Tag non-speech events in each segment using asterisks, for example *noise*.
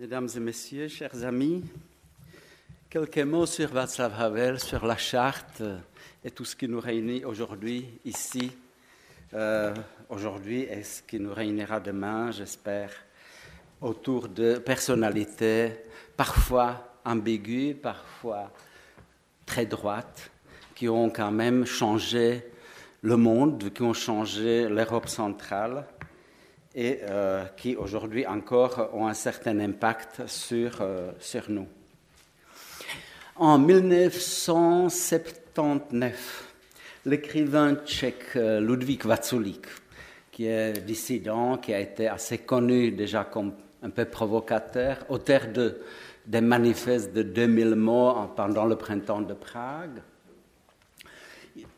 Mesdames et messieurs, chers amis, quelques mots sur Václav Havel, sur la charte et tout ce qui nous réunit aujourd'hui ici, euh, aujourd'hui et ce qui nous réunira demain, j'espère, autour de personnalités parfois ambiguës, parfois très droites, qui ont quand même changé le monde, qui ont changé l'Europe centrale et euh, qui aujourd'hui encore ont un certain impact sur, euh, sur nous. En 1979, l'écrivain tchèque euh, Ludvík Vaculík, qui est dissident, qui a été assez connu déjà comme un peu provocateur, auteur de, des manifestes de 2000 mots pendant le printemps de Prague,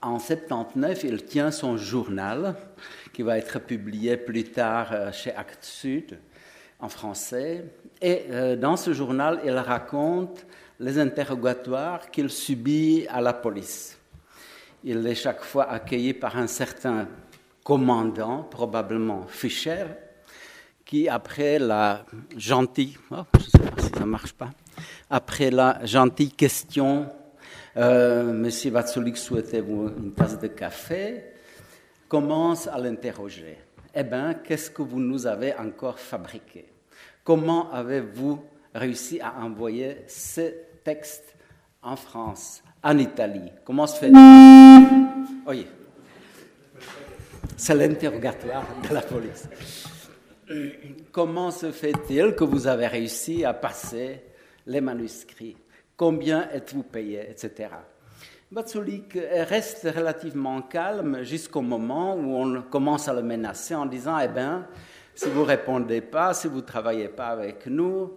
en 79, il tient son journal qui va être publié plus tard euh, chez Actes Sud en français. Et euh, dans ce journal, il raconte les interrogatoires qu'il subit à la police. Il est chaque fois accueilli par un certain commandant, probablement Fischer, qui, après la gentille, oh, après la gentille question euh, Monsieur Vatsulik souhaitez-vous une tasse de café? Commence à l'interroger. Eh bien, qu'est-ce que vous nous avez encore fabriqué? Comment avez-vous réussi à envoyer ce texte en France, en Italie? Comment se fait Oui. C'est l'interrogatoire de la police. Comment se fait-il que vous avez réussi à passer les manuscrits combien êtes-vous payé, etc. Batsulik reste relativement calme jusqu'au moment où on commence à le menacer en disant Eh bien, si vous ne répondez pas, si vous ne travaillez pas avec nous,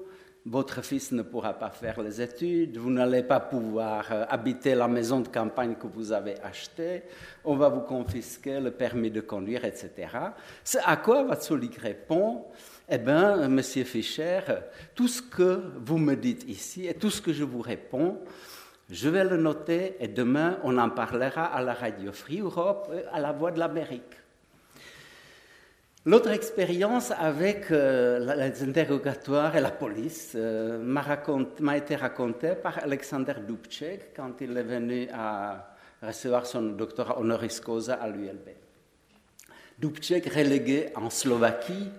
votre fils ne pourra pas faire les études, vous n'allez pas pouvoir euh, habiter la maison de campagne que vous avez achetée, on va vous confisquer le permis de conduire, etc. C'est à quoi Vatsulik répond eh bien, Monsieur Fischer, tout ce que vous me dites ici et tout ce que je vous réponds, je vais le noter et demain on en parlera à la radio Free Europe, à la Voix de l'Amérique. L'autre expérience avec euh, les interrogatoires et la police euh, m'a été racontée par Alexander Dubček quand il est venu à recevoir son doctorat honoris causa à l'ULB. Dubček, relégué en Slovaquie,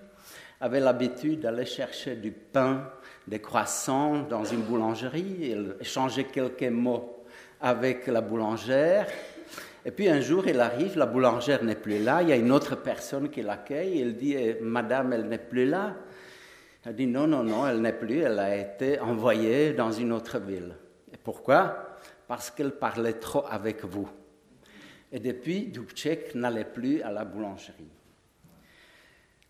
avait l'habitude d'aller chercher du pain, des croissants dans une boulangerie. Il échangeait quelques mots avec la boulangère. Et puis un jour, il arrive, la boulangère n'est plus là, il y a une autre personne qui l'accueille. Il dit eh, Madame, elle n'est plus là. Elle dit Non, non, non, elle n'est plus, elle a été envoyée dans une autre ville. Et pourquoi? Parce qu'elle parlait trop avec vous. Et depuis, Dubček n'allait plus à la boulangerie.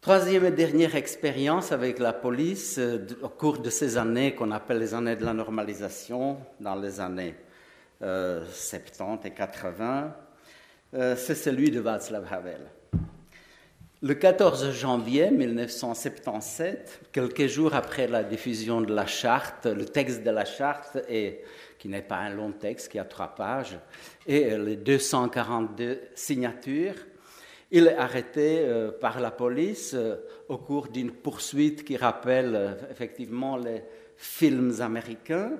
Troisième et dernière expérience avec la police euh, au cours de ces années qu'on appelle les années de la normalisation, dans les années 70 euh, et 80, euh, c'est celui de Václav Havel. Le 14 janvier 1977, quelques jours après la diffusion de la charte, le texte de la charte, qui n'est pas un long texte, qui a trois pages, et les 242 signatures, il est arrêté euh, par la police euh, au cours d'une poursuite qui rappelle euh, effectivement les films américains.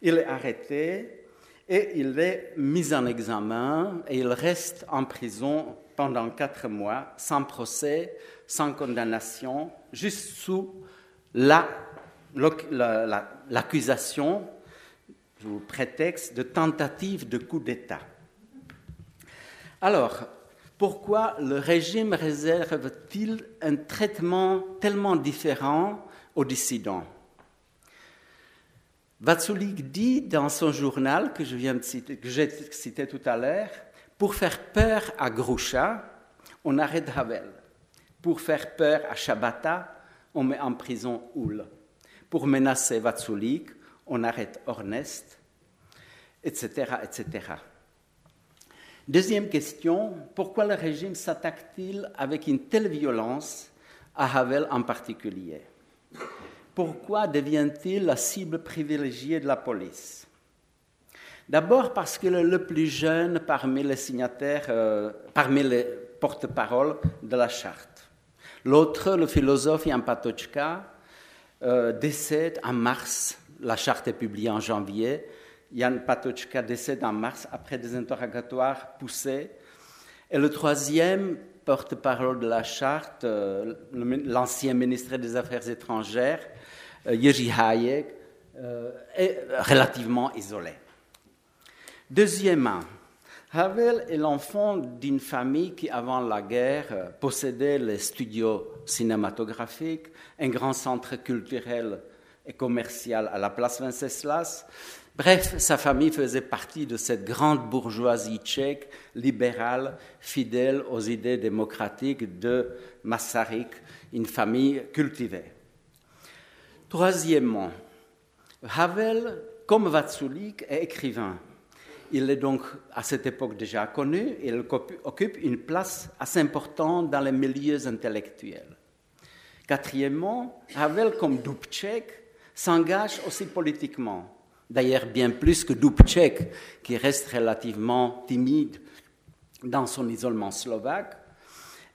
Il est arrêté et il est mis en examen et il reste en prison pendant quatre mois sans procès, sans condamnation, juste sous l'accusation la, prétexte de tentative de coup d'État. Alors, pourquoi le régime réserve-t-il un traitement tellement différent aux dissidents Vatsulik dit dans son journal que je j'ai cité tout à l'heure, pour faire peur à Groucha, on arrête Havel. Pour faire peur à Shabata, on met en prison Oul. Pour menacer Vatsulik, on arrête Ornest, etc., etc. Deuxième question, pourquoi le régime s'attaque-t-il avec une telle violence à Havel en particulier? Pourquoi devient-il la cible privilégiée de la police? D'abord parce qu'il est le plus jeune parmi les signataires, euh, parmi les porte-paroles de la charte. L'autre, le philosophe Jan Patočka, euh, décède en mars. La charte est publiée en janvier. Jan Patočka décède en mars après des interrogatoires poussés. Et le troisième porte-parole de la charte, euh, l'ancien ministre des Affaires étrangères, euh, Hayek, euh, est relativement isolé. Deuxièmement, Havel est l'enfant d'une famille qui, avant la guerre, possédait les studios cinématographiques, un grand centre culturel et commercial à la place Venceslas. Bref, sa famille faisait partie de cette grande bourgeoisie tchèque, libérale, fidèle aux idées démocratiques de Masaryk, une famille cultivée. Troisièmement, Havel, comme Vatsulik, est écrivain. Il est donc à cette époque déjà connu, il occupe une place assez importante dans les milieux intellectuels. Quatrièmement, Havel, comme Dubček, s'engage aussi politiquement. D'ailleurs, bien plus que Dubček, qui reste relativement timide dans son isolement slovaque,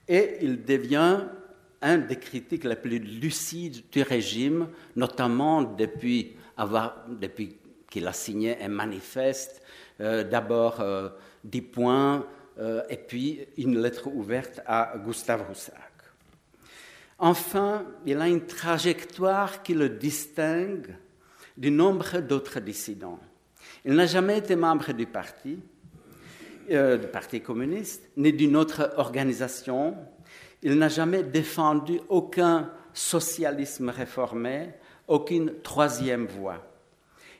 et il devient un des critiques les plus lucides du régime, notamment depuis, depuis qu'il a signé un manifeste, euh, d'abord euh, dix points, euh, et puis une lettre ouverte à Gustave Roussac. Enfin, il a une trajectoire qui le distingue du nombre d'autres dissidents. Il n'a jamais été membre du parti, du Parti communiste, ni d'une autre organisation, il n'a jamais défendu aucun socialisme réformé, aucune troisième voie.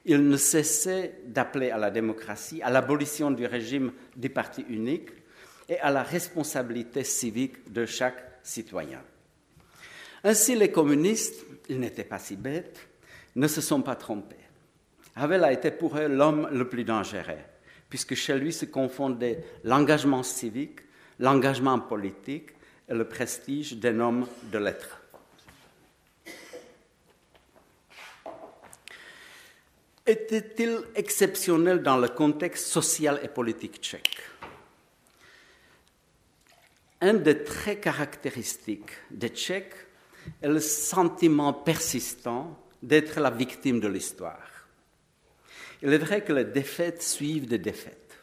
Il ne cessait d'appeler à la démocratie, à l'abolition du régime du parti unique et à la responsabilité civique de chaque citoyen. Ainsi, les communistes, ils n'étaient pas si bêtes, ne se sont pas trompés. Havel a été pour eux l'homme le plus dangereux, puisque chez lui se confondaient l'engagement civique, l'engagement politique et le prestige d'un homme de lettres. Était-il exceptionnel dans le contexte social et politique tchèque? Un des traits caractéristiques des Tchèques est le sentiment persistant d'être la victime de l'histoire. Il est vrai que les défaites suivent des défaites.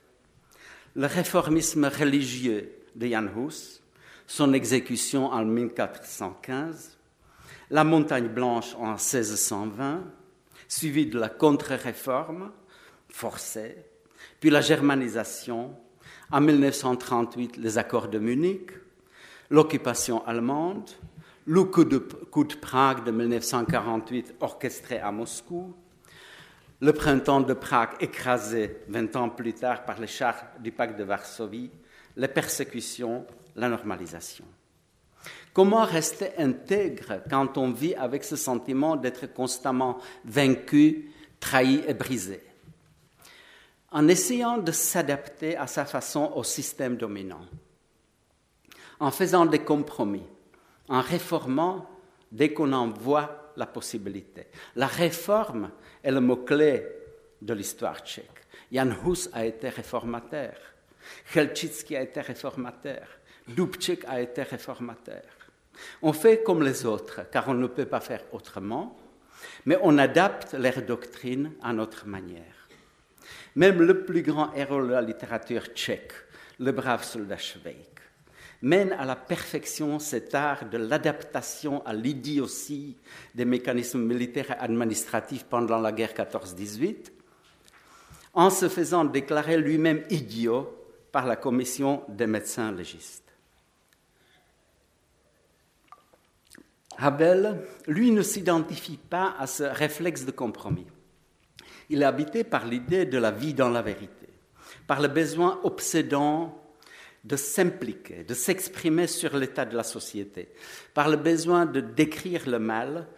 Le réformisme religieux de Jan Hus son exécution en 1415, la Montagne Blanche en 1620, suivie de la contre-réforme forcée, puis la germanisation, en 1938 les accords de Munich, l'occupation allemande, le coup de, Prague de 1948 orchestré à Moscou, le printemps de Prague écrasé 20 ans plus tard par les chars du pacte de Varsovie, les persécutions la normalisation. Comment rester intègre quand on vit avec ce sentiment d'être constamment vaincu, trahi et brisé? En essayant de s'adapter à sa façon au système dominant, en faisant des compromis, en réformant dès qu'on en voit la possibilité. La réforme est le mot-clé de l'histoire tchèque. Jan Hus a été réformateur. Chelčícky a été réformateur. Dubček a été réformateur. On fait comme les autres, car on ne peut pas faire autrement, mais on adapte leurs doctrines à notre manière. Même le plus grand héros de la littérature tchèque, le brave soldat Schweik, mène à la perfection cet art de l'adaptation à l'idiotie des mécanismes militaires et administratifs pendant la guerre 14-18, en se faisant déclarer lui-même idiot par la commission des médecins légistes. Havel, lui, ne s'identifie pas à ce réflexe de compromis. Il est habité par l'idée de la vie dans la vérité, par le besoin obsédant de s'impliquer, de s'exprimer sur l'état de la société, par le besoin de décrire le mal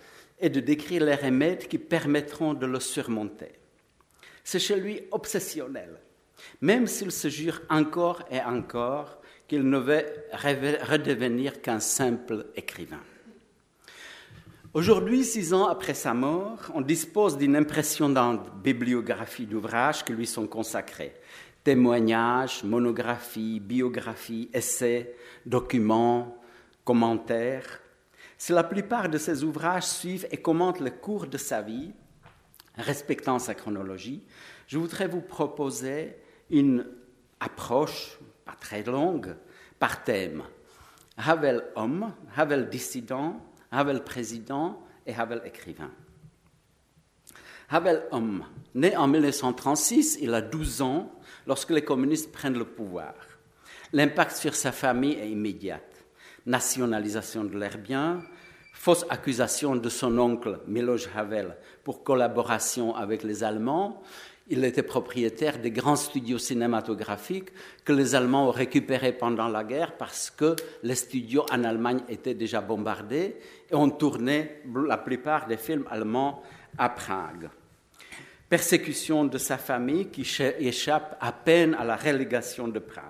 et de décrire les remèdes qui permettront de le surmonter. C'est chez lui obsessionnel, même s'il se jure encore et encore qu'il ne veut redevenir qu'un simple écrivain. Aujourd'hui, six ans après sa mort, on dispose d'une impressionnante bibliographie d'ouvrages qui lui sont consacrés. Témoignages, monographies, biographies, essais, documents, commentaires. Si la plupart de ses ouvrages suivent et commentent le cours de sa vie, respectant sa chronologie, je voudrais vous proposer une approche, pas très longue, par thème. Havel homme, Havel dissident, Havel président et Havel écrivain. Havel homme, né en 1936, il a 12 ans lorsque les communistes prennent le pouvoir. L'impact sur sa famille est immédiat. Nationalisation de leurs biens, fausse accusation de son oncle Miloš Havel pour collaboration avec les Allemands. Il était propriétaire des grands studios cinématographiques que les Allemands ont récupérés pendant la guerre parce que les studios en Allemagne étaient déjà bombardés et on tournait la plupart des films allemands à Prague. Persécution de sa famille qui échappe à peine à la relégation de Prague.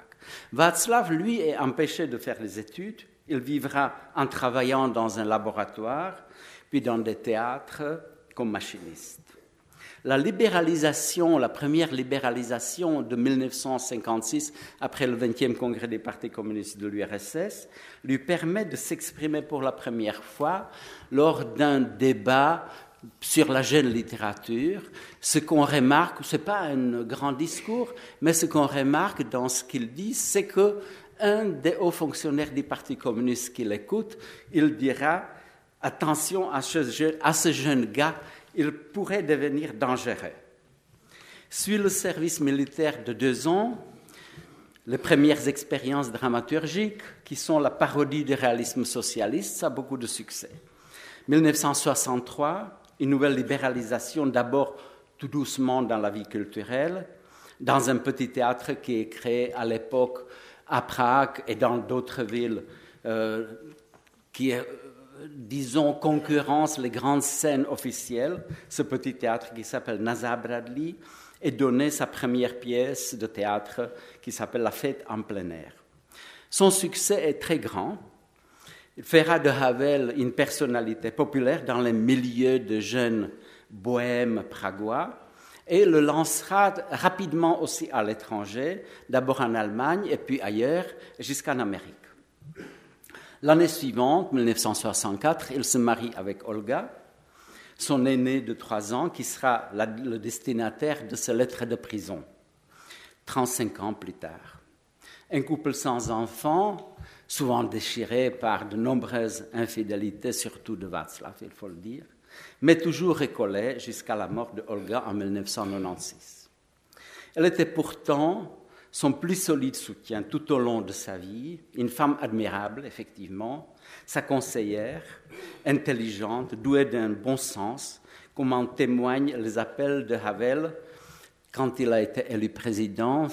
Václav, lui, est empêché de faire les études il vivra en travaillant dans un laboratoire, puis dans des théâtres comme machiniste. La libéralisation, la première libéralisation de 1956, après le 20e congrès des partis communistes de l'URSS, lui permet de s'exprimer pour la première fois lors d'un débat sur la jeune littérature. Ce qu'on remarque, ce n'est pas un grand discours, mais ce qu'on remarque dans ce qu'il dit, c'est que un des hauts fonctionnaires du Parti communiste qui l'écoute, il dira Attention à ce, jeune, gars, il pourrait devenir dangereux. Suit le service militaire de deux ans, les premières expériences dramaturgiques, qui sont la parodie du réalisme socialiste, ça a beaucoup de succès. 1963, une nouvelle libéralisation, d'abord tout doucement dans la vie culturelle, dans un petit théâtre qui est créé à l'époque à Prague et dans d'autres villes euh, qui, euh, disons, concurrencent les grandes scènes officielles, ce petit théâtre qui s'appelle Nazar Bradley et donné sa première pièce de théâtre qui s'appelle La fête en plein air. Son succès est très grand. Il fera de Havel une personnalité populaire dans les milieux de jeunes bohèmes pragois et le lancera rapidement aussi à l'étranger, d'abord en Allemagne et puis ailleurs, jusqu'en Amérique. L'année suivante, 1964, il se marie avec Olga, son aîné de trois ans, qui sera le destinataire de ses lettres de prison, 35 ans plus tard. Un couple sans enfants, souvent déchiré par de nombreuses infidélités, surtout de Václav, il faut le dire mais toujours récollée jusqu'à la mort de Olga en 1996. Elle était pourtant son plus solide soutien tout au long de sa vie, une femme admirable, effectivement, sa conseillère, intelligente, douée d'un bon sens, comme en témoignent les appels de Havel quand il a été élu président.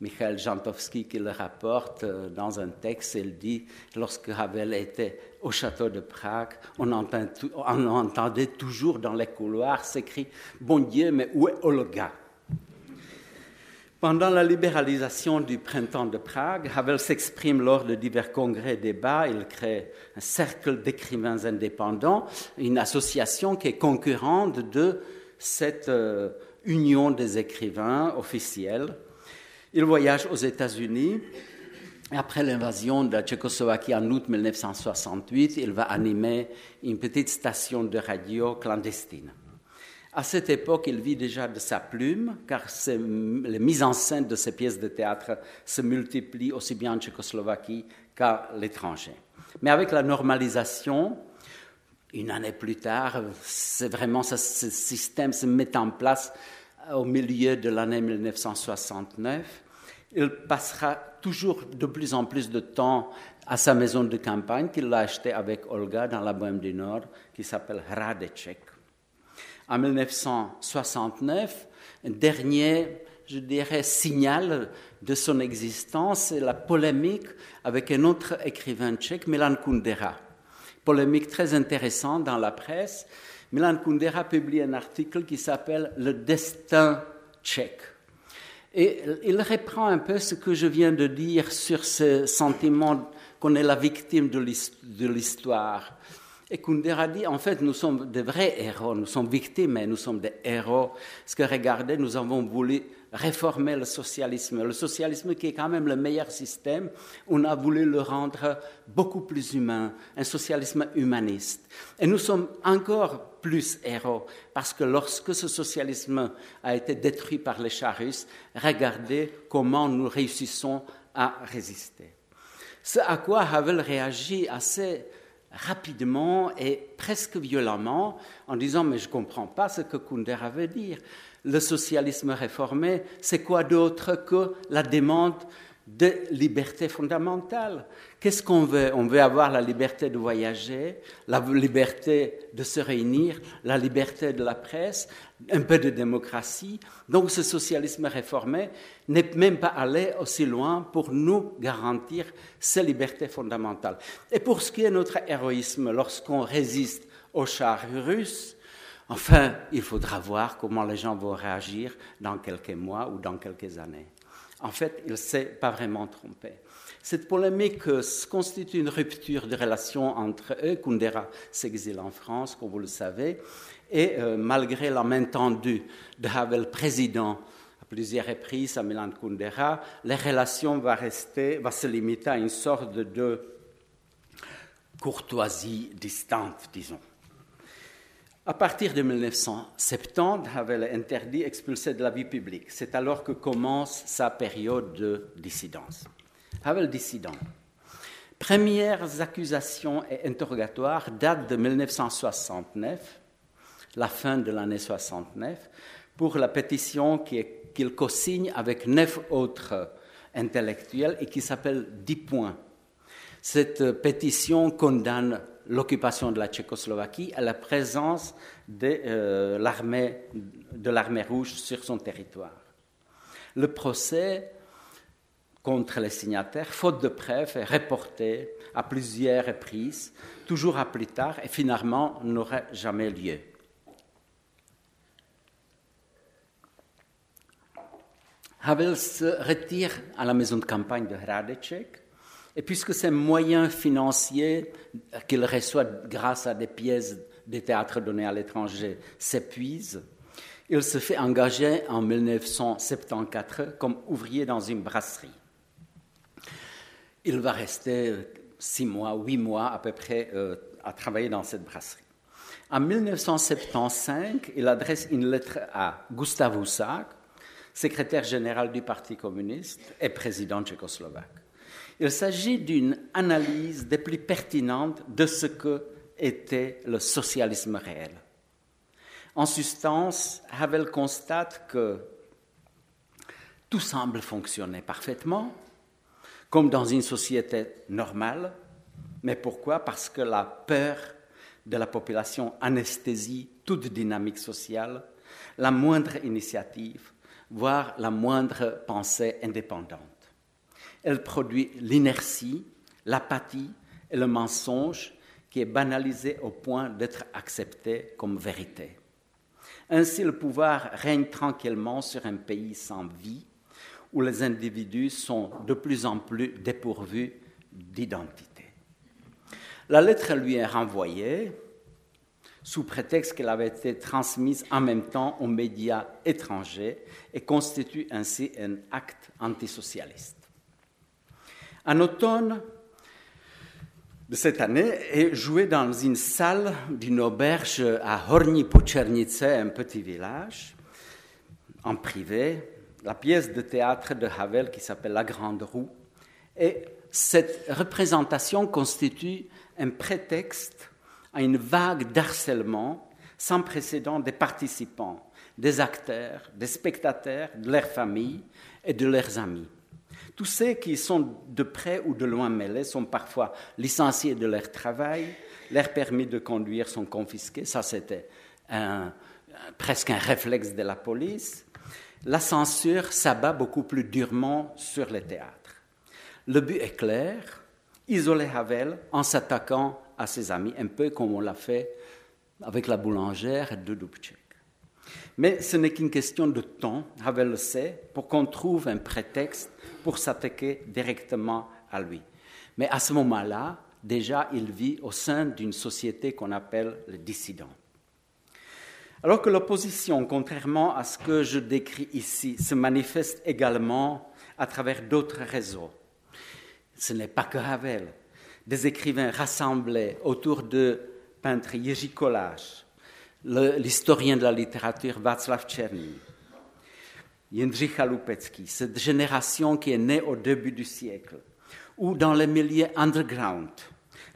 Michael Jantowski qui le rapporte euh, dans un texte. Il dit lorsque Havel était au château de Prague, on, entendait toujours dans les couloirs s'écrire Bon Dieu, mais où est Olga? Pendant la libéralisation du printemps de Prague, Havel s'exprime lors de divers congrès et débats. Il crée un cercle d'écrivains indépendants, une association qui est concurrente de cette euh, union des écrivains officiels il voyage aux États-Unis. Après l'invasion de la Tchécoslovaquie en août 1968, il va animer une petite station de radio clandestine. À cette époque, il vit déjà de sa plume, car les mises en scène de ses pièces de théâtre se multiplient aussi bien en Tchécoslovaquie qu'à l'étranger. Mais avec la normalisation, une année plus tard, c'est vraiment ce système se met en place au milieu de l'année 1969. Il passera toujours de plus en plus de temps à sa maison de campagne qu'il a achetée avec Olga dans la Bohème du Nord, qui s'appelle Hradeček. En 1969, un dernier, je dirais, signal de son existence, c'est la polémique avec un autre écrivain tchèque, Milan Kundera. Polémique très intéressante dans la presse Milan Kundera publie un article qui s'appelle Le destin tchèque. Et il reprend un peu ce que je viens de dire sur ce sentiment qu'on est la victime de l'histoire. Et Kundera dit, en fait, nous sommes des vrais héros, nous sommes victimes, mais nous sommes des héros. Parce que regardez, nous avons voulu réformer le socialisme. Le socialisme qui est quand même le meilleur système, on a voulu le rendre beaucoup plus humain, un socialisme humaniste. Et nous sommes encore plus héros, parce que lorsque ce socialisme a été détruit par les chars russes, regardez comment nous réussissons à résister. Ce à quoi Havel réagit assez rapidement et presque violemment en disant mais je ne comprends pas ce que Kundera veut dire le socialisme réformé, c'est quoi d'autre que la demande de liberté fondamentale? Qu'est-ce qu'on veut? On veut avoir la liberté de voyager, la liberté de se réunir, la liberté de la presse, un peu de démocratie. Donc ce socialisme réformé n'est même pas allé aussi loin pour nous garantir ces libertés fondamentales. Et pour ce qui est de notre héroïsme, lorsqu'on résiste aux chars russes, Enfin, il faudra voir comment les gens vont réagir dans quelques mois ou dans quelques années. En fait, il ne s'est pas vraiment trompé. Cette polémique constitue une rupture de relation entre eux. Kundera s'exile en France, comme vous le savez, et euh, malgré la main tendue de Havel, président à plusieurs reprises à Milan Kundera, les relations vont, rester, vont se limiter à une sorte de courtoisie distante, disons. À partir de 1970, Havel est interdit, expulsé de la vie publique. C'est alors que commence sa période de dissidence. Havel dissident. Premières accusations et interrogatoires datent de 1969, la fin de l'année 69, pour la pétition qu'il co-signe avec neuf autres intellectuels et qui s'appelle 10 points. Cette pétition condamne l'occupation de la Tchécoslovaquie à la présence de euh, l'armée rouge sur son territoire. Le procès contre les signataires, faute de preuves, est reporté à plusieurs reprises, toujours à plus tard, et finalement n'aurait jamais lieu. Havel se retire à la maison de campagne de Hradeček et puisque ces moyens financiers qu'il reçoit grâce à des pièces de théâtre données à l'étranger s'épuisent, il se fait engager en 1974 comme ouvrier dans une brasserie. Il va rester six mois, huit mois à peu près euh, à travailler dans cette brasserie. En 1975, il adresse une lettre à Gustav Husak, secrétaire général du Parti communiste et président tchécoslovaque. Il s'agit d'une analyse des plus pertinentes de ce que était le socialisme réel. En substance, Havel constate que tout semble fonctionner parfaitement, comme dans une société normale. Mais pourquoi? Parce que la peur de la population anesthésie toute dynamique sociale, la moindre initiative, voire la moindre pensée indépendante. Elle produit l'inertie, l'apathie et le mensonge qui est banalisé au point d'être accepté comme vérité. Ainsi, le pouvoir règne tranquillement sur un pays sans vie, où les individus sont de plus en plus dépourvus d'identité. La lettre lui est renvoyée sous prétexte qu'elle avait été transmise en même temps aux médias étrangers et constitue ainsi un acte antisocialiste. En automne de cette année, est joué dans une salle d'une auberge à Horní Pučernice, un petit village, en privé, la pièce de théâtre de Havel qui s'appelle La Grande Roue. Et cette représentation constitue un prétexte à une vague d'harcèlement sans précédent des participants, des acteurs, des spectateurs, de leurs familles et de leurs amis. Tous ceux qui sont de près ou de loin mêlés sont parfois licenciés de leur travail, leurs permis de conduire sont confisqués, ça c'était presque un réflexe de la police. La censure s'abat beaucoup plus durement sur les théâtres. Le but est clair, isoler Havel en s'attaquant à ses amis, un peu comme on l'a fait avec la boulangère de Dubček. Mais ce n'est qu'une question de temps, Havel le sait, pour qu'on trouve un prétexte pour s'attaquer directement à lui. Mais à ce moment-là, déjà il vit au sein d'une société qu'on appelle le dissident. Alors que l'opposition, contrairement à ce que je décris ici, se manifeste également à travers d'autres réseaux. Ce n'est pas que Havel. Des écrivains rassemblés autour de peintre Jiří Kolář, l'historien de la littérature Václav Černý, Jindřich Chaloupecký, cette génération qui est née au début du siècle, ou dans les milieux underground,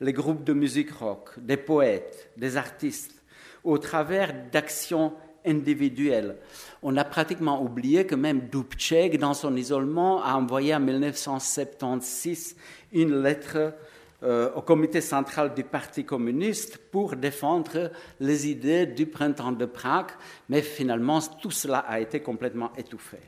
les groupes de musique rock, des poètes, des artistes, au travers d'actions individuelles. On a pratiquement oublié que même Dubček, dans son isolement, a envoyé en 1976 une lettre au comité central du Parti communiste pour défendre les idées du printemps de Prague, mais finalement tout cela a été complètement étouffé.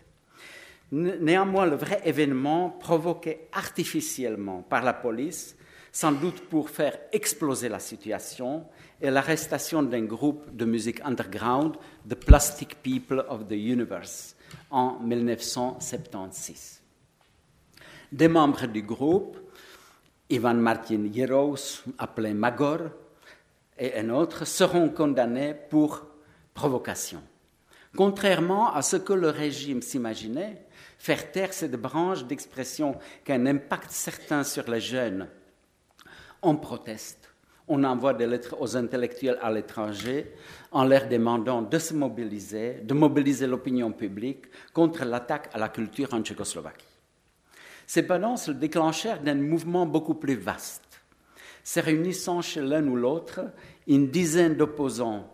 Néanmoins, le vrai événement provoqué artificiellement par la police, sans doute pour faire exploser la situation, est l'arrestation d'un groupe de musique underground, The Plastic People of the Universe, en 1976. Des membres du groupe, Ivan Martin Jeros, appelé Magor, et un autre, seront condamnés pour provocation. Contrairement à ce que le régime s'imaginait, faire taire cette branche d'expression qui a un impact certain sur les jeunes, on proteste. On envoie des lettres aux intellectuels à l'étranger en leur demandant de se mobiliser, de mobiliser l'opinion publique contre l'attaque à la culture en Tchécoslovaquie. Ces balances le déclenchèrent d'un mouvement beaucoup plus vaste, se réunissant chez l'un ou l'autre une dizaine d'opposants,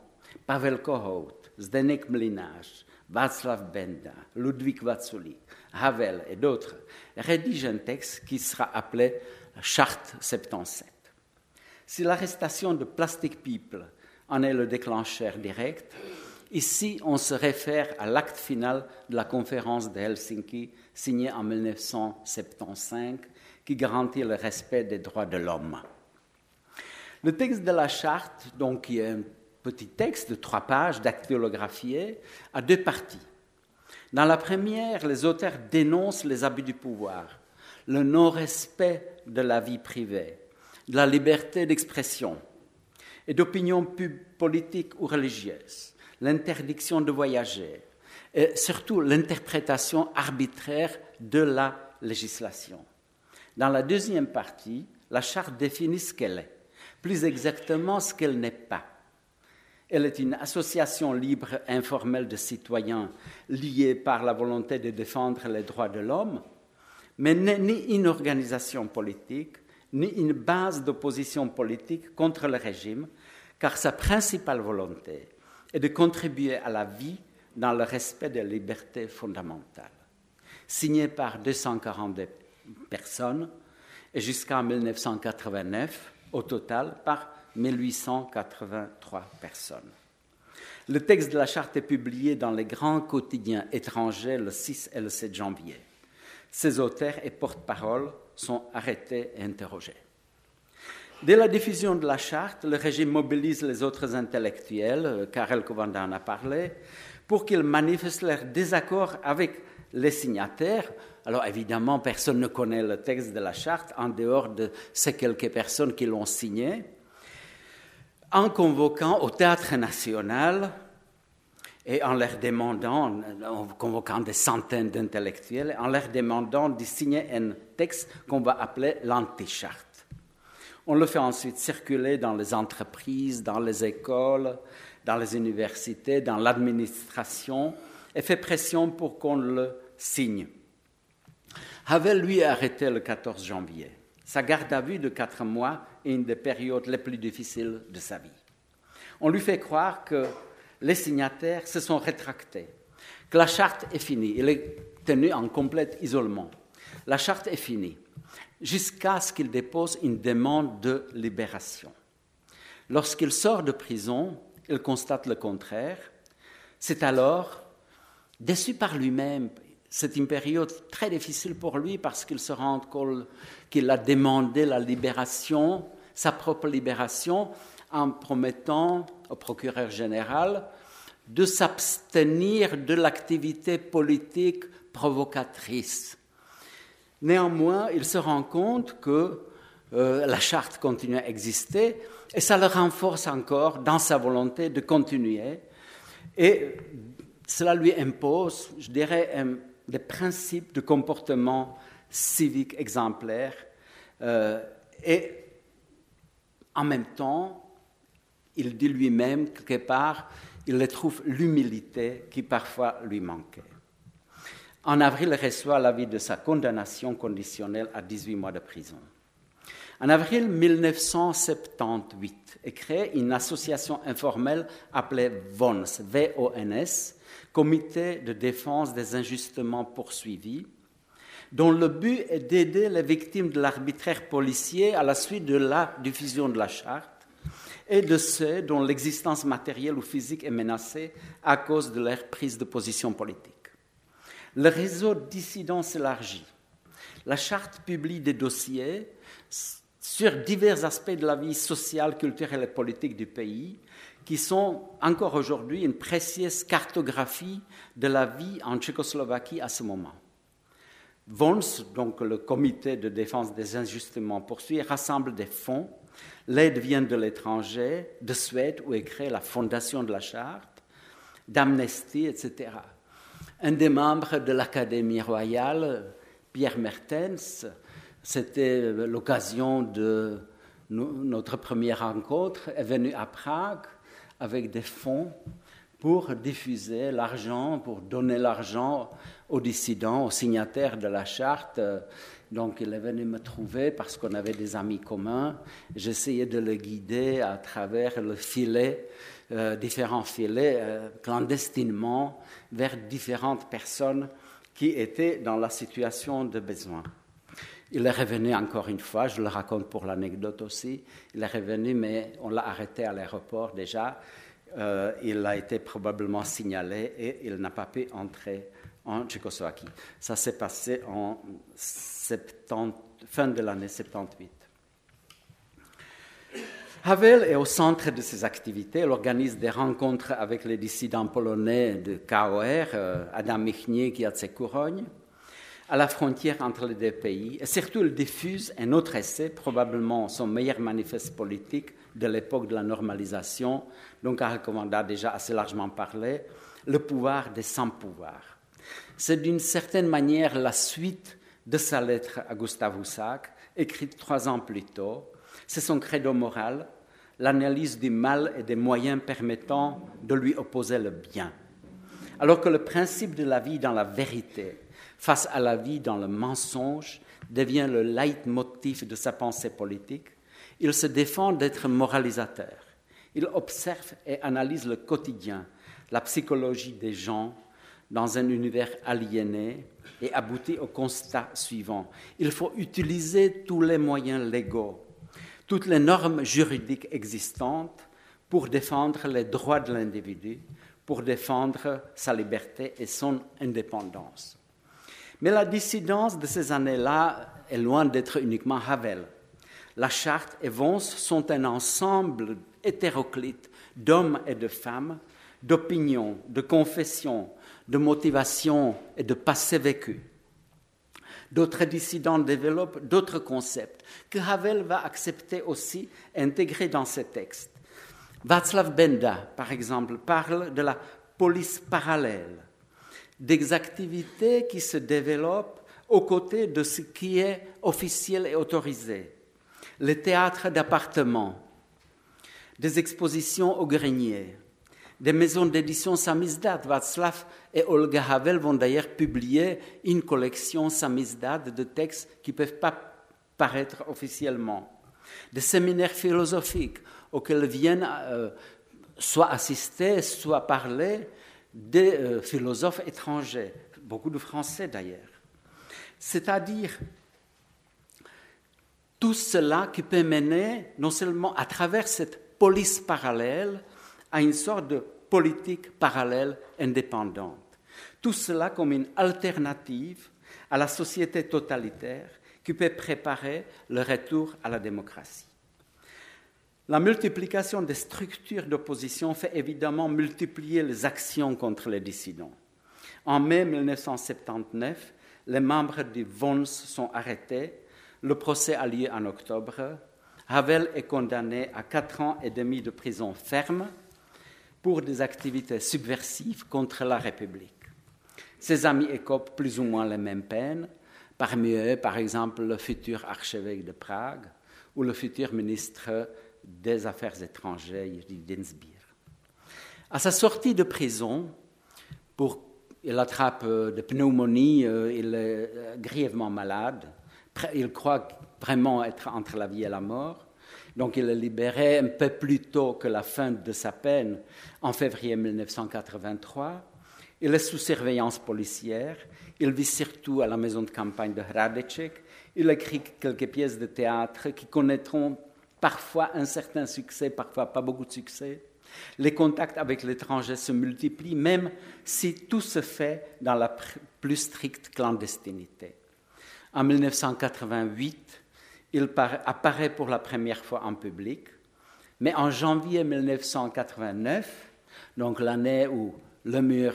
Pavel Kohout, Zdenek Mlinaj, Václav Benda, Ludwig Vatsuli, Havel et d'autres, rédigent un texte qui sera appelé Charte 77. Si l'arrestation de Plastic People en est le déclencheur direct, ici on se réfère à l'acte final de la conférence de Helsinki signée en 1975 qui garantit le respect des droits de l'homme. Le texte de la charte, donc, qui est un petit texte de trois pages dactylographié, a deux parties. Dans la première, les auteurs dénoncent les abus du pouvoir, le non-respect de la vie privée, de la liberté d'expression et d'opinion politique ou religieuse, l'interdiction de voyager et surtout l'interprétation arbitraire de la législation. Dans la deuxième partie, la charte définit ce qu'elle est, plus exactement ce qu'elle n'est pas. Elle est une association libre informelle de citoyens liés par la volonté de défendre les droits de l'homme, mais n'est ni une organisation politique, ni une base d'opposition politique contre le régime, car sa principale volonté est de contribuer à la vie dans le respect des libertés fondamentales. Signé par 242 personnes jusqu'en 1989, au total par 1883 personnes. Le texte de la charte est publié dans les grands quotidiens étrangers le 6 et le 7 janvier. Ses auteurs et porte-parole sont arrêtés et interrogés. Dès la diffusion de la charte, le régime mobilise les autres intellectuels, euh, Karel Kovanda en a parlé, pour qu'ils manifestent leur désaccord avec les signataires. Alors évidemment, personne ne connaît le texte de la charte en dehors de ces quelques personnes qui l'ont signé en convoquant au théâtre national et en leur demandant, en convoquant des centaines d'intellectuels, en leur demandant de signer un texte qu'on va appeler l'anticharte. On le fait ensuite circuler dans les entreprises, dans les écoles, dans les universités, dans l'administration, et fait pression pour qu'on le signe. Havel, lui, est arrêté le 14 janvier. Sa garde à vue de quatre mois est une des périodes les plus difficiles de sa vie. On lui fait croire que les signataires se sont rétractés, que la charte est finie. Il est tenu en complet isolement. La charte est finie, jusqu'à ce qu'il dépose une demande de libération. Lorsqu'il sort de prison, il constate le contraire. C'est alors, déçu par lui-même, c'est une période très difficile pour lui parce qu'il se rend compte qu'il a demandé la libération, sa propre libération, en promettant au procureur général de s'abstenir de l'activité politique provocatrice. Néanmoins, il se rend compte que euh, la charte continue à exister et ça le renforce encore dans sa volonté de continuer. Et cela lui impose, je dirais, des principes de comportement civique exemplaires. Euh, et en même temps, il dit lui-même, quelque part, il trouve l'humilité qui parfois lui manquait. En avril, il reçoit l'avis de sa condamnation conditionnelle à 18 mois de prison. En avril 1978 est créée une association informelle appelée VONS, V-O-N-S, Comité de défense des injustement poursuivis, dont le but est d'aider les victimes de l'arbitraire policier à la suite de la diffusion de la charte et de ceux dont l'existence matérielle ou physique est menacée à cause de leur prise de position politique. Le réseau dissident s'élargit. La charte publie des dossiers sur divers aspects de la vie sociale, culturelle et politique du pays, qui sont encore aujourd'hui une précieuse cartographie de la vie en Tchécoslovaquie à ce moment. VONS, donc le comité de défense des injustements poursuivis, rassemble des fonds. L'aide vient de l'étranger, de Suède, où est créée la fondation de la charte, d'Amnesty, etc. Un des membres de l'Académie royale, Pierre Mertens, c'était l'occasion de notre première rencontre, est venu à Prague avec des fonds pour diffuser l'argent, pour donner l'argent aux dissidents, aux signataires de la charte. Donc il est venu me trouver parce qu'on avait des amis communs. J'essayais de le guider à travers le filet, euh, différents filets, euh, clandestinement, vers différentes personnes qui étaient dans la situation de besoin. Il est revenu encore une fois, je le raconte pour l'anecdote aussi. Il est revenu, mais on l'a arrêté à l'aéroport déjà. Euh, il a été probablement signalé et il n'a pas pu entrer en Tchécoslovaquie. Ça s'est passé en fin de l'année 78. Havel est au centre de ses activités. Elle organise des rencontres avec les dissidents polonais de KOR, euh, Adam Michniek et Jacek Kuroń à la frontière entre les deux pays. Et surtout, il diffuse un autre essai, probablement son meilleur manifeste politique de l'époque de la normalisation, dont Karl a déjà assez largement parlé, Le pouvoir des sans-pouvoirs. C'est d'une certaine manière la suite de sa lettre à Gustave Hussack, écrite trois ans plus tôt. C'est son credo moral, l'analyse du mal et des moyens permettant de lui opposer le bien. Alors que le principe de la vie dans la vérité face à la vie dans le mensonge devient le leitmotiv de sa pensée politique, il se défend d'être moralisateur. Il observe et analyse le quotidien, la psychologie des gens dans un univers aliéné et aboutit au constat suivant. Il faut utiliser tous les moyens légaux, toutes les normes juridiques existantes pour défendre les droits de l'individu, pour défendre sa liberté et son indépendance. Mais la dissidence de ces années-là est loin d'être uniquement Havel. La charte et Vons sont un ensemble hétéroclite d'hommes et de femmes, d'opinions, de confessions, de motivations et de passés vécus. D'autres dissidents développent d'autres concepts que Havel va accepter aussi, intégrer dans ses textes. Václav Benda, par exemple, parle de la police parallèle, des activités qui se développent aux côtés de ce qui est officiel et autorisé. Les théâtres d'appartements, des expositions au grenier, des maisons d'édition samizdat. Václav et Olga Havel vont d'ailleurs publier une collection samizdat de textes qui ne peuvent pas paraître officiellement. Des séminaires philosophiques auxquels viennent euh, soit assister, soit parler des euh, philosophes étrangers, beaucoup de Français d'ailleurs. C'est-à-dire tout cela qui peut mener non seulement à travers cette police parallèle à une sorte de politique parallèle indépendante. Tout cela comme une alternative à la société totalitaire qui peut préparer le retour à la démocratie. La multiplication des structures d'opposition fait évidemment multiplier les actions contre les dissidents. En mai 1979, les membres du VONS sont arrêtés, Le procès a lieu en octobre. Havel est condamné à quatre ans et demi de prison ferme pour des activités subversives contre la République. Ses amis écopent plus ou moins les mêmes peines, parmi eux, par exemple, le futur archevêque de Prague ou le futur ministre des Affaires étrangères, Dinsbier. À sa sortie de prison, il attrape euh, de pneumonie, euh, il est euh, grièvement malade, il croit vraiment être entre la vie et la mort. Donc il est libéré un peu plus tôt que la fin de sa peine, en février 1983. Il est sous surveillance policière. Il vit surtout à la maison de campagne de Hradeček. Il écrit quelques pièces de théâtre qui connaîtront parfois un certain succès, parfois pas beaucoup de succès. Les contacts avec l'étranger se multiplient, même si tout se fait dans la plus stricte clandestinité. En 1988, il apparaît pour la première fois en public, mais en janvier 1989, donc l'année où le mur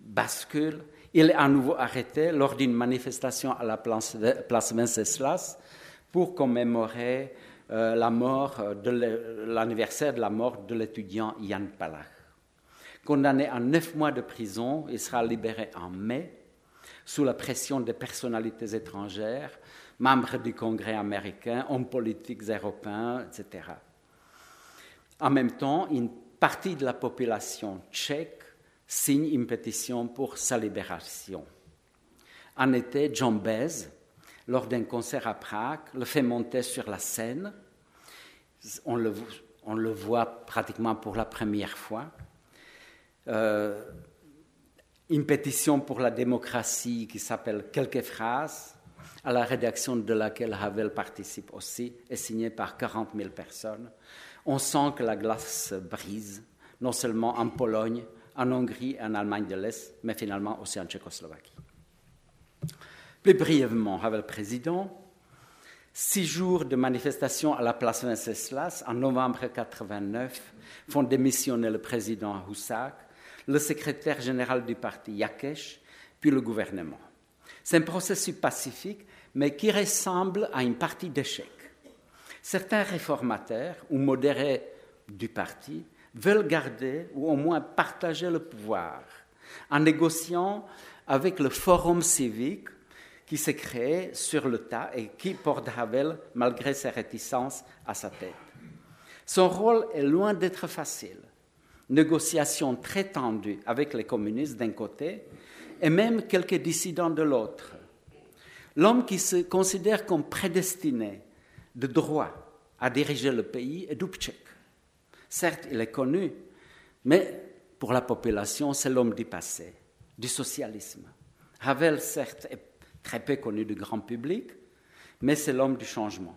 bascule, il est à nouveau arrêté lors d'une manifestation à la place, Venceslas pour commémorer la mort de l'anniversaire de la mort de l'étudiant Jan Palach. Condamné à neuf mois de prison, il sera libéré en mai sous la pression des personnalités étrangères, membres du Congrès américain, hommes politiques européens, etc. En même temps, une partie de la population tchèque signe une pétition pour sa libération. En été, John Bez, lors d'un concert à Prague, le fait monter sur la scène. On le, voit pratiquement pour la première fois. Euh, une pétition pour la démocratie qui s'appelle Quelques phrases, à la rédaction de laquelle Havel participe aussi, est signée par 40 000 personnes. On sent que la glace brise, non seulement en Pologne, en Hongrie en Allemagne de l'Est, mais finalement aussi en Tchécoslovaquie. Plus brièvement, Havel président, six jours de manifestation à la place Venceslas en novembre 1989 font démissionner le président Houssack le secrétaire général du parti Yakesh, puis le gouvernement. C'est un processus pacifique, mais qui ressemble à une partie d'échec. Certains réformateurs ou modérés du parti veulent garder ou au moins partager le pouvoir en négociant avec le forum civique qui s'est créé sur le tas et qui porte Havel malgré ses réticences à sa tête. Son rôle est loin d'être facile négociations très tendues avec les communistes d'un côté et même quelques dissidents de l'autre. L'homme qui se considère comme prédestiné de droit à diriger le pays est Dubček. Certes, il est connu, mais pour la population, c'est l'homme du passé, du socialisme. Havel, certes, est très peu connu du grand public, mais c'est l'homme du changement.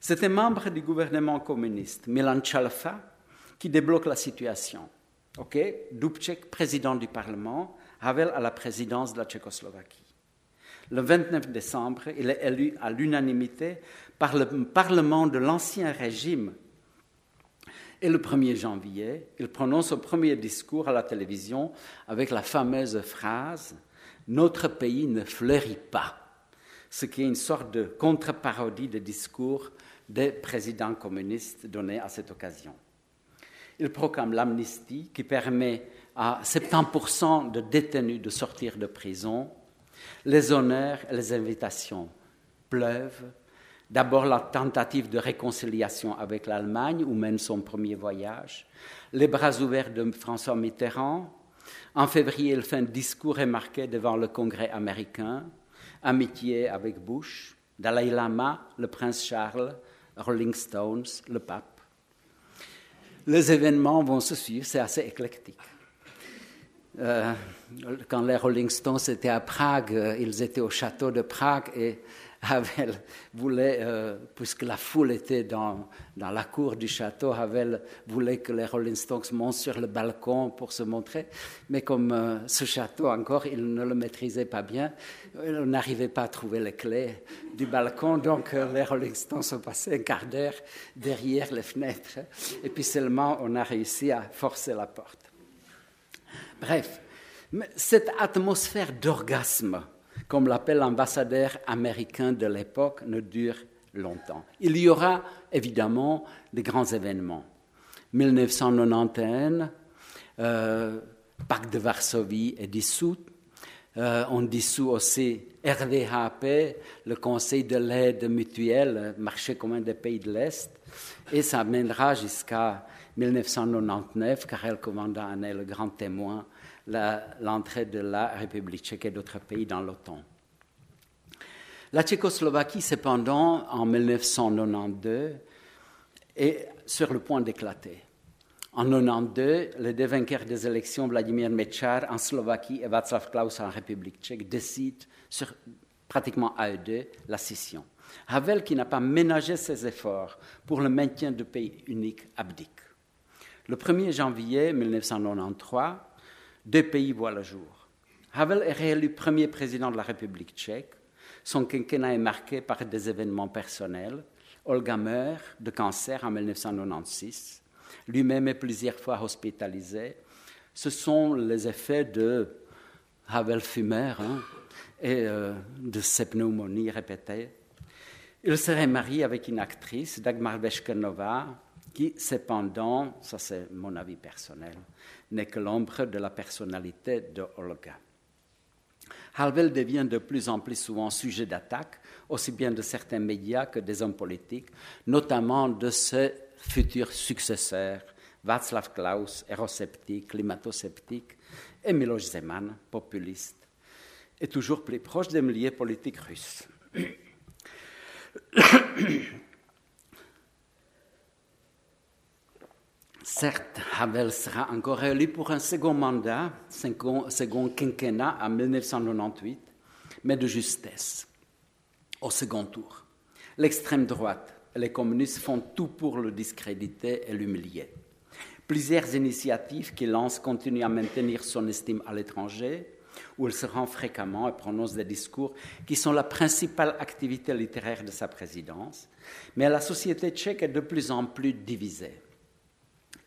C'était membre du gouvernement communiste, Milan Chalfa, qui débloque la situation. Ok, Dubček, président du Parlement, Havel à la présidence de la Tchécoslovaquie. Le 29 décembre, il est élu à l'unanimité par le Parlement de l'ancien régime. Et le 1er janvier, il prononce son premier discours à la télévision avec la fameuse phrase Notre pays ne fleurit pas, ce qui est une sorte de contre-parodie des discours des présidents communistes donnés à cette occasion. Il proclame l'amnistie qui permet à 70% de détenus de sortir de prison. Les honneurs et les invitations pleuvent. D'abord la tentative de réconciliation avec l'Allemagne, où mène son premier voyage. Les bras ouverts de François Mitterrand. En février, il fait un discours remarqué devant le Congrès américain. Amitié avec Bush, Dalai Lama, le prince Charles, Rolling Stones, le pape les événements vont se suivre, c'est assez éclectique. Euh, quand les Rolling Stones étaient à Prague, euh, ils étaient au château de Prague et *laughs* Havel voulait, euh, puisque la foule était dans, dans, la cour du château, Havel voulait que les Rolling Stones montent sur le balcon pour se montrer. Mais comme ce château encore, il ne le maîtrisait pas bien, il n'arrivait pas à trouver les clés du balcon. Donc les Rolling Stones sont passés un quart d'heure derrière les fenêtres. Et puis seulement on a réussi à forcer la porte. Bref, cette atmosphère d'orgasme comme l'appelle l'ambassadeur américain de l'époque, ne dure longtemps. Il y aura évidemment des grands événements. 1991, euh, Pacte de Varsovie est dissous. Euh, on dissout aussi RDHP, le Conseil de l'aide mutuelle, marché commun des pays de l'Est, et ça mènera jusqu'à 1999, car elle commanda en est le grand témoin, l'entrée de la République tchèque et d'autres pays dans l'OTAN. La Tchécoslovaquie, cependant, en 1992, est sur le point d'éclater. En 1992, les deux vainqueurs des élections, Vladimir Mečar en Slovaquie et Václav Klaus en République tchèque, décident sur, pratiquement à eux deux la scission. Havel, qui n'a pas ménagé ses efforts pour le maintien du pays unique, abdique. Le 1er janvier 1993, deux pays voient le jour. Havel est réélu premier président de la République tchèque. Son quinquennat est marqué par des événements personnels. Olga meurt de cancer en 1996. Lui-même est plusieurs fois hospitalisé. Ce sont les effets de Havel fumeur hein, et euh, de ses pneumonies répétées. Il serait marié avec une actrice, Dagmar Veshkenova, qui, cependant, ça c'est mon avis personnel, n'est que l'ombre de la personnalité de Olga. Havel devient de plus en plus souvent sujet d'attaque, aussi bien de certains médias que des hommes politiques, notamment de ses futurs successeurs, Václav Klaus, érosceptique, climato-sceptique, et Miloš Zeman, populiste, et toujours plus proche des milieux politiques russes. Certes, Havel sera encore élu pour un second mandat, second, second quinquennat en 1998, mais de justesse, au second tour. L'extrême droite et les communistes font tout pour le discréditer et l'humilier. Plusieurs initiatives qu'il lance continuent à maintenir son estime à l'étranger, où il se rend fréquemment et prononce des discours qui sont la principale activité littéraire de sa présidence. Mais la société tchèque est de plus en plus divisée.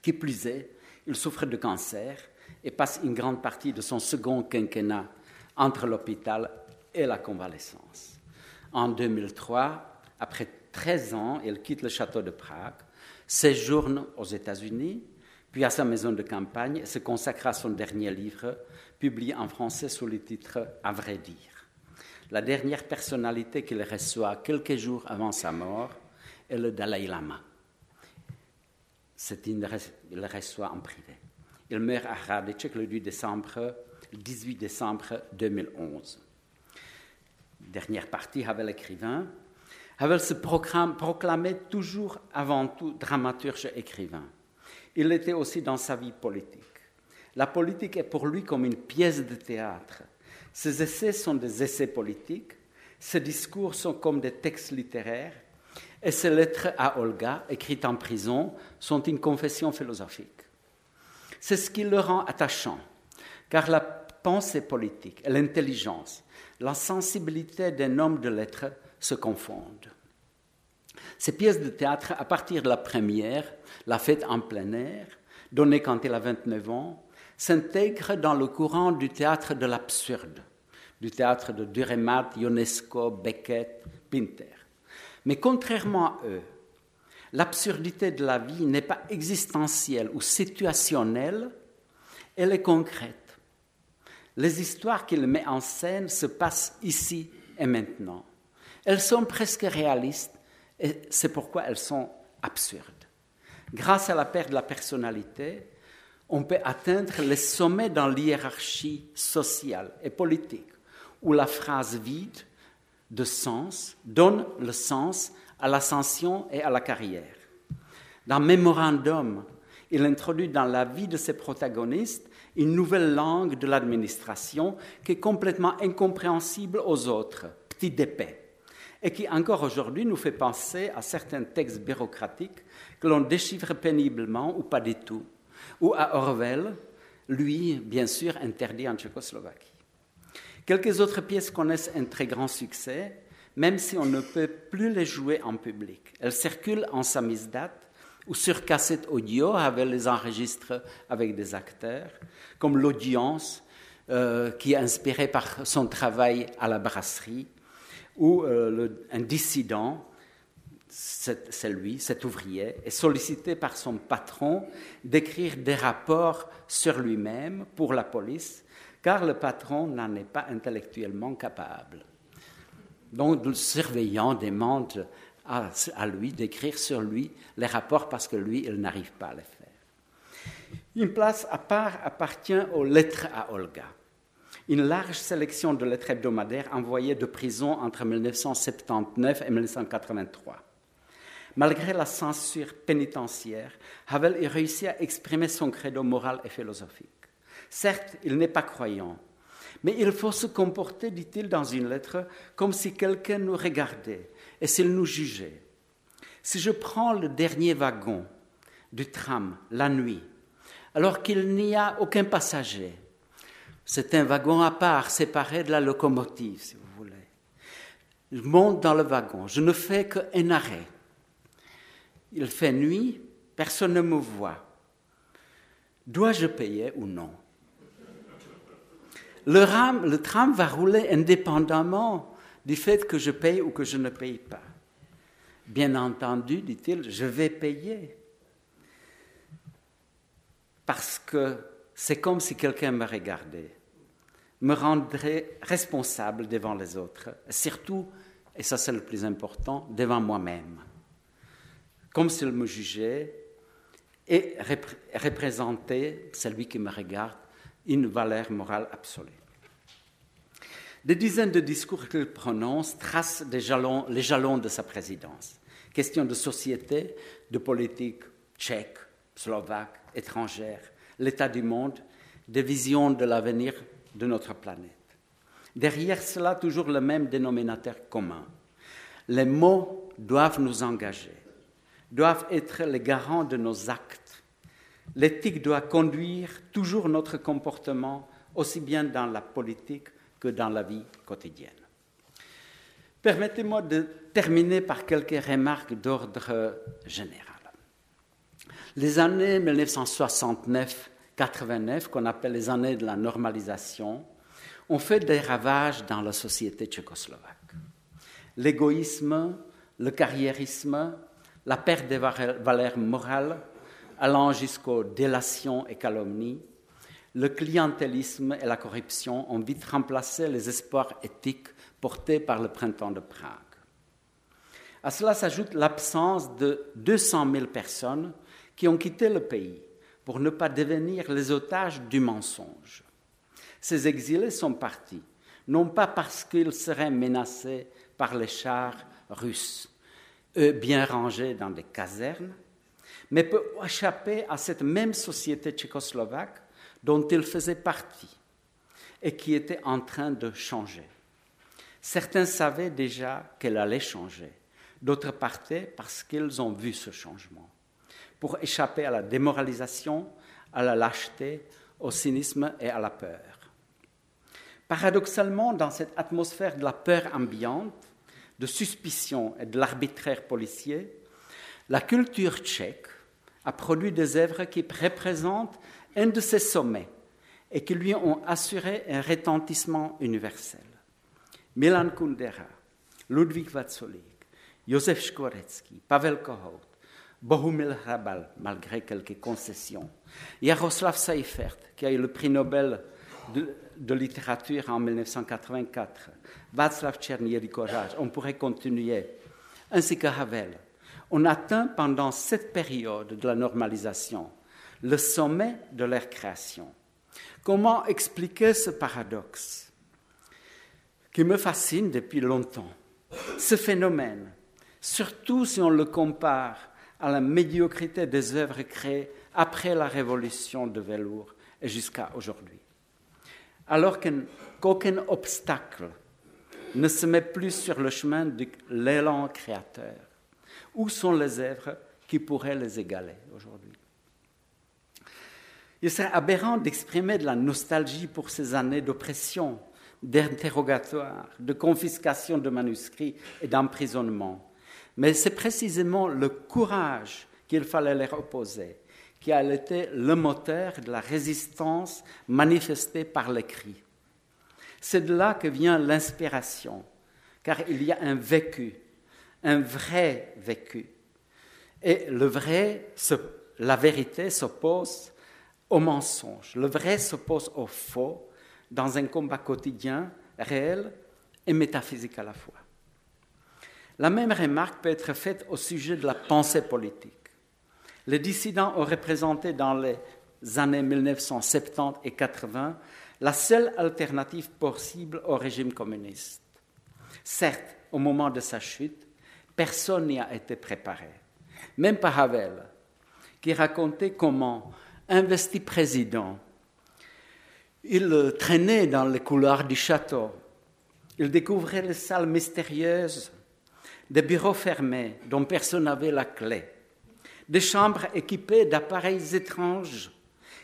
Qui plus est, il souffre de cancer et passe une grande partie de son second quinquennat entre l'hôpital et la convalescence. En 2003, après 13 ans, il quitte le château de Prague, séjourne aux États-Unis, puis à sa maison de campagne et se consacre à son dernier livre, publié en français sous le titre À vrai dire. La dernière personnalité qu'il reçoit quelques jours avant sa mort est le Dalai Lama il le reçoit en privé. Il meurt à Radicek le 18 décembre 2011. Dernière partie, Havel écrivain. Havel se proclamait toujours avant tout dramaturge écrivain. Il était aussi dans sa vie politique. La politique est pour lui comme une pièce de théâtre. Ses essais sont des essais politiques, ses discours sont comme des textes littéraires, et ces lettres à Olga, écrites en prison, sont une confession philosophique. C'est ce qui le rend attachant, car la pensée politique, l'intelligence, la sensibilité d'un homme de lettres se confondent. Ces pièces de théâtre, à partir de la première, La fête en plein air, donnée quand il a 29 ans, s'intègrent dans le courant du théâtre de l'absurde, du théâtre de Duremat, Ionesco, Beckett, Pinter. Mais contrairement à eux, l'absurdité de la vie n'est pas existentielle ou situationnelle, elle est concrète. Les histoires qu'il met en scène se passent ici et maintenant. Elles sont presque réalistes et c'est pourquoi elles sont absurdes. Grâce à la perte de la personnalité, on peut atteindre les sommets dans l'hiérarchie sociale et politique, où la phrase vide de sens, donne le sens à l'ascension et à la carrière. Dans Mémorandum, il introduit dans la vie de ses protagonistes une nouvelle langue de l'administration qui est complètement incompréhensible aux autres, petit d'épée, et qui encore aujourd'hui nous fait penser à certains textes bureaucratiques que l'on déchiffre péniblement ou pas du tout, ou à Orwell, lui, bien sûr, interdit en Tchécoslovaquie. Quelques autres pièces connaissent un très grand succès, même si on ne peut plus les jouer en public. Elles circulent en samizdat ou sur cassette audio avec les enregistres avec des acteurs, comme l'audience euh, qui est inspiré par son travail à la brasserie, où euh, un dissident, c'est lui, cet ouvrier, est sollicité par son patron d'écrire des rapports sur lui-même pour la police, car le patron n'en est pas intellectuellement capable. Donc le surveillant demande à, lui d'écrire sur lui les rapports parce que lui, il n'arrive pas à les faire. Une place à part appartient aux lettres à Olga une large sélection de lettres hebdomadaires envoyées de prison entre 1979 et 1983. Malgré la censure pénitentiaire, Havel a réussi à exprimer son credo moral et philosophique. Certes, il n'est pas croyant, mais il faut se comporter, dit-il dans une lettre, comme si quelqu'un nous regardait et s'il nous jugeait. Si je prends le dernier wagon du tram la nuit, alors qu'il n'y a aucun passager, c'est un wagon à part, séparé de la locomotive, si vous voulez. Je monte dans le wagon, je ne fais qu'un arrêt. Il fait nuit, personne ne me voit. Dois-je payer ou non? Le, tram va rouler indépendamment du fait que je paye ou que je ne paye pas. Bien entendu, dit-il, je vais payer. Parce que c'est comme si quelqu'un me regardait me rendrait responsable devant les autres, surtout, et ça c'est le plus important, devant moi-même. Comme s'il me jugeait et représentait, celui qui me regarde, une valeur morale absolue. Des dizaines de discours qu'il prononce tracent les jalons de sa présidence. Question de société, de politique tchèque, slovaque, étrangère, l'état du monde, des visions de l'avenir de notre planète. Derrière cela, toujours le même dénominateur commun. Les mots doivent nous engager, doivent être les garants de nos actes. L'éthique doit conduire toujours notre comportement, aussi bien dans la politique que dans la vie quotidienne. Permettez-moi de terminer par quelques remarques d'ordre général. Les années 1969 89, qu'on appelle les années de la normalisation, ont fait des ravages dans la société tchécoslovaque. L'égoïsme, le carriérisme, la perte des valeurs morales, allant jusqu'aux délations et calomnies, le clientélisme et la corruption ont vite remplacé les espoirs éthiques portés par le printemps de Prague. À cela s'ajoute l'absence de 200 000 personnes qui ont quitté le pays pour ne pas devenir les otages du mensonge. Ces exilés sont partis, non pas parce qu'ils seraient menacés par les chars russes, eux bien rangés dans des casernes, mais pour échapper à cette même société tchécoslovaque dont ils faisaient partie et qui était en train de changer. Certains savaient déjà qu'elle allait changer, d'autres partaient parce qu'ils ont vu ce changement pour échapper à la démoralisation, à la lâcheté, au cynisme et à la peur. Paradoxalement, dans cette atmosphère de la peur ambiante, de suspicion et de l'arbitraire policier, la culture tchèque a produit des œuvres qui représentent un de ses sommets et qui lui ont assuré un retentissement universel. Milan Kundera, Ludwig Vacolik, Josef Škvorecký, Pavel Kohout, Bohumil Hrabal, malgré quelques concessions. Jaroslav Seifert, qui a eu le prix Nobel de, littérature en 1984. Václav Černý-Rikorář, on pourrait continuer, ainsi que Havel. On atteint pendant cette période de la normalisation le sommet de leur création. Comment expliquer ce paradoxe qui me fascine depuis longtemps? Ce phénomène, surtout si on le compare à la médiocrité des œuvres créées après la révolution de velours et jusqu'à aujourd'hui. Alors qu'aucun obstacle ne se met plus sur le chemin de l'élan créateur, où sont les œuvres qui pourraient les égaler aujourd'hui? Il serait aberrant d'exprimer de la nostalgie pour ces années d'oppression, d'interrogatoire, de confiscation de manuscrits et d'emprisonnement mais c'est précisément le courage qu'il fallait leur opposer qui a été le moteur de la résistance manifestée par l'écrit. C'est de là que vient l'inspiration, car il y a un vécu, un vrai vécu. Et le vrai, la vérité s'oppose au mensonge, le vrai s'oppose au faux dans un combat quotidien, réel et métaphysique à la fois. La même remarque peut être faite au sujet de la pensée politique. Les dissidents ont représenté dans les années 1970 et 80 la seule alternative possible au régime communiste. Certes, au moment de sa chute, personne n'y a été préparé, même pas Havel, qui racontait comment, investi président, il traînait dans les couloirs du château, il découvrait les salles mystérieuses, des bureaux fermés dont personne n'avait la clé, des chambres équipées d'appareils étranges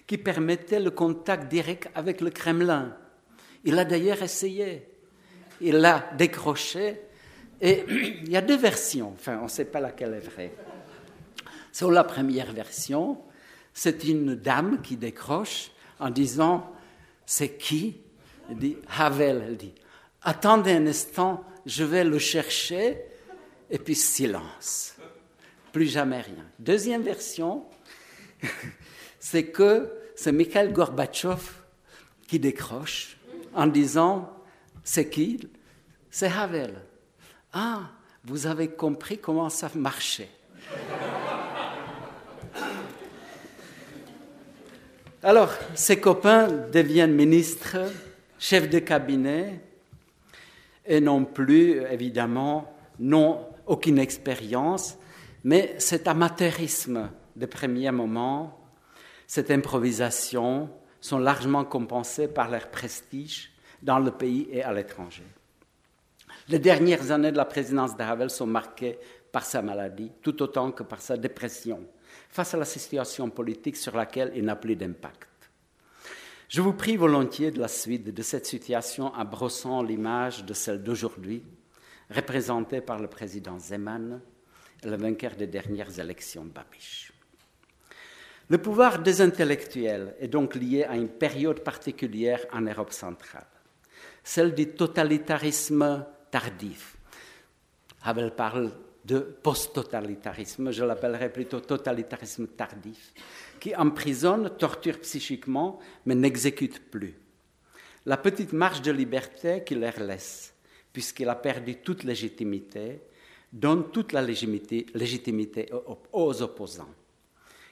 qui permettaient le contact direct avec le Kremlin. Il a d'ailleurs essayé. Il l'a décroché. Et *clears throat* il y a deux versions, enfin on ne sait pas laquelle est vraie. Sur la première version, c'est une dame qui décroche en disant C'est qui? Elle dit Havel. Elle dit Attendez un instant, je vais le chercher. Et puis silence. Plus jamais rien. Deuxième version, *laughs* c'est que c'est Mikhail Gorbatchev qui décroche en disant C'est qui? C'est Havel. Ah, vous avez compris comment ça marchait. Alors, ses copains deviennent ministres, chefs de cabinet, et non plus, évidemment, n'ont aucune expérience, mais cet amateurisme de premier moment, cette improvisation sont largement compensés par leur prestige dans le pays et à l'étranger. Les dernières années de la présidence de Havel sont marquées par sa maladie, tout autant que par sa dépression, face à la situation politique sur laquelle il n'a plus d'impact. Je vous prie volontiers de la suite de cette situation en brossant l'image de celle d'aujourd'hui, représentée par le président Zeman, le vainqueur des dernières élections Babiche. Le pouvoir des intellectuels est donc lié à une période particulière en Europe centrale, celle du totalitarisme tardif. Havel parle de post-totalitarisme, je l'appellerai plutôt totalitarisme tardif, qui emprisonne, torture psychiquement, mais n'exécute plus. La petite marge de liberté qu'il leur laisse, puisqu'il a perdu toute légitimité, donne toute la légitimité, légitimité aux opposants.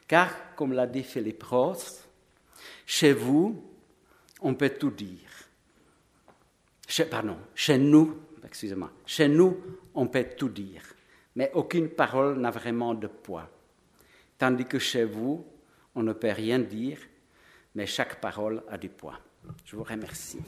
Car, comme l'a dit Philippe Ross, chez vous, on peut tout dire. Chez, pardon, chez nous, excusez-moi, chez nous, on peut tout dire, mais aucune parole n'a vraiment de poids. Tandis que chez vous, on ne peut rien dire, mais chaque parole a du poids. Je vous remercie.